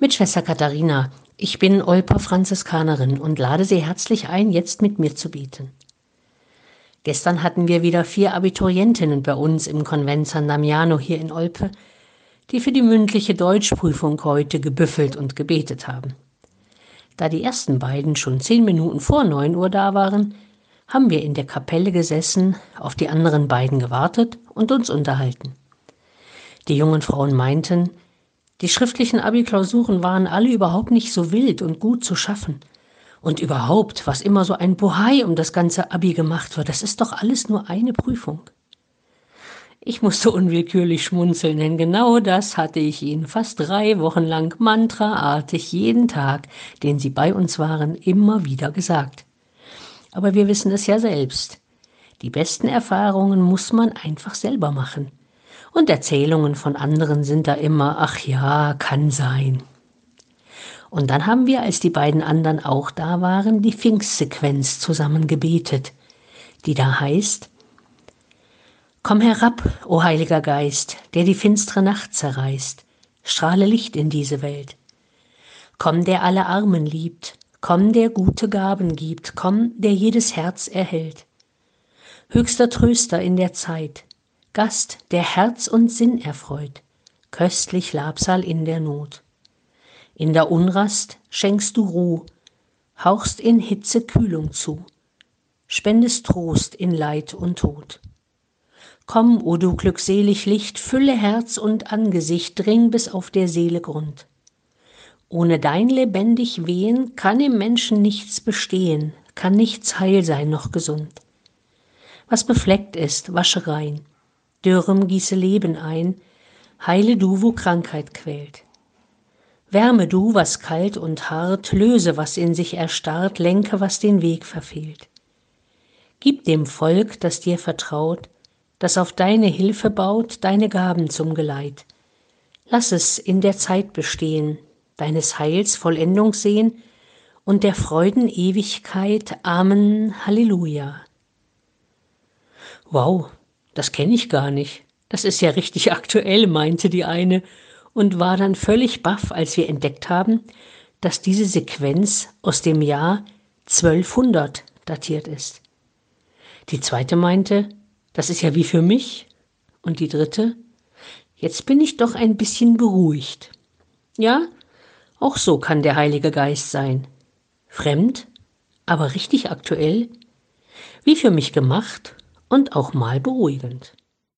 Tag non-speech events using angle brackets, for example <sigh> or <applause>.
Mit Schwester Katharina. Ich bin Olper Franziskanerin und lade Sie herzlich ein, jetzt mit mir zu beten. Gestern hatten wir wieder vier Abiturientinnen bei uns im Konvent San Damiano hier in Olpe, die für die mündliche Deutschprüfung heute gebüffelt und gebetet haben. Da die ersten beiden schon zehn Minuten vor neun Uhr da waren, haben wir in der Kapelle gesessen, auf die anderen beiden gewartet und uns unterhalten. Die jungen Frauen meinten, die schriftlichen Abi-Klausuren waren alle überhaupt nicht so wild und gut zu schaffen. Und überhaupt, was immer so ein Bohai um das ganze Abi gemacht wird, das ist doch alles nur eine Prüfung. Ich musste unwillkürlich schmunzeln, denn genau das hatte ich ihnen fast drei Wochen lang mantraartig jeden Tag, den sie bei uns waren, immer wieder gesagt. Aber wir wissen es ja selbst. Die besten Erfahrungen muss man einfach selber machen. Und Erzählungen von anderen sind da immer, ach ja, kann sein. Und dann haben wir, als die beiden anderen auch da waren, die Pfingstsequenz zusammen gebetet, die da heißt, Komm herab, o Heiliger Geist, der die finstere Nacht zerreißt, strahle Licht in diese Welt. Komm, der alle Armen liebt, komm, der gute Gaben gibt, komm, der jedes Herz erhält. Höchster Tröster in der Zeit, Gast, der Herz und Sinn erfreut, köstlich Labsal in der Not. In der Unrast schenkst du Ruh, hauchst in Hitze Kühlung zu, spendest Trost in Leid und Tod. Komm, o du glückselig Licht, fülle Herz und Angesicht, dring bis auf der Seele Grund. Ohne dein lebendig Wehen kann im Menschen nichts bestehen, kann nichts heil sein noch gesund. Was befleckt ist, wasche rein, Dürrem gieße Leben ein, heile du, wo Krankheit quält. Wärme du, was kalt und hart, löse, was in sich erstarrt, lenke, was den Weg verfehlt. Gib dem Volk, das dir vertraut, das auf deine Hilfe baut, deine Gaben zum Geleit. Lass es in der Zeit bestehen, deines Heils Vollendung sehen und der Freuden Ewigkeit. Amen. Halleluja. Wow, das kenne ich gar nicht. Das ist ja richtig <laughs> aktuell, meinte die eine und war dann völlig baff, als wir entdeckt haben, dass diese Sequenz aus dem Jahr 1200 datiert ist. Die zweite meinte, das ist ja wie für mich. Und die dritte, jetzt bin ich doch ein bisschen beruhigt. Ja, auch so kann der Heilige Geist sein. Fremd, aber richtig aktuell, wie für mich gemacht und auch mal beruhigend.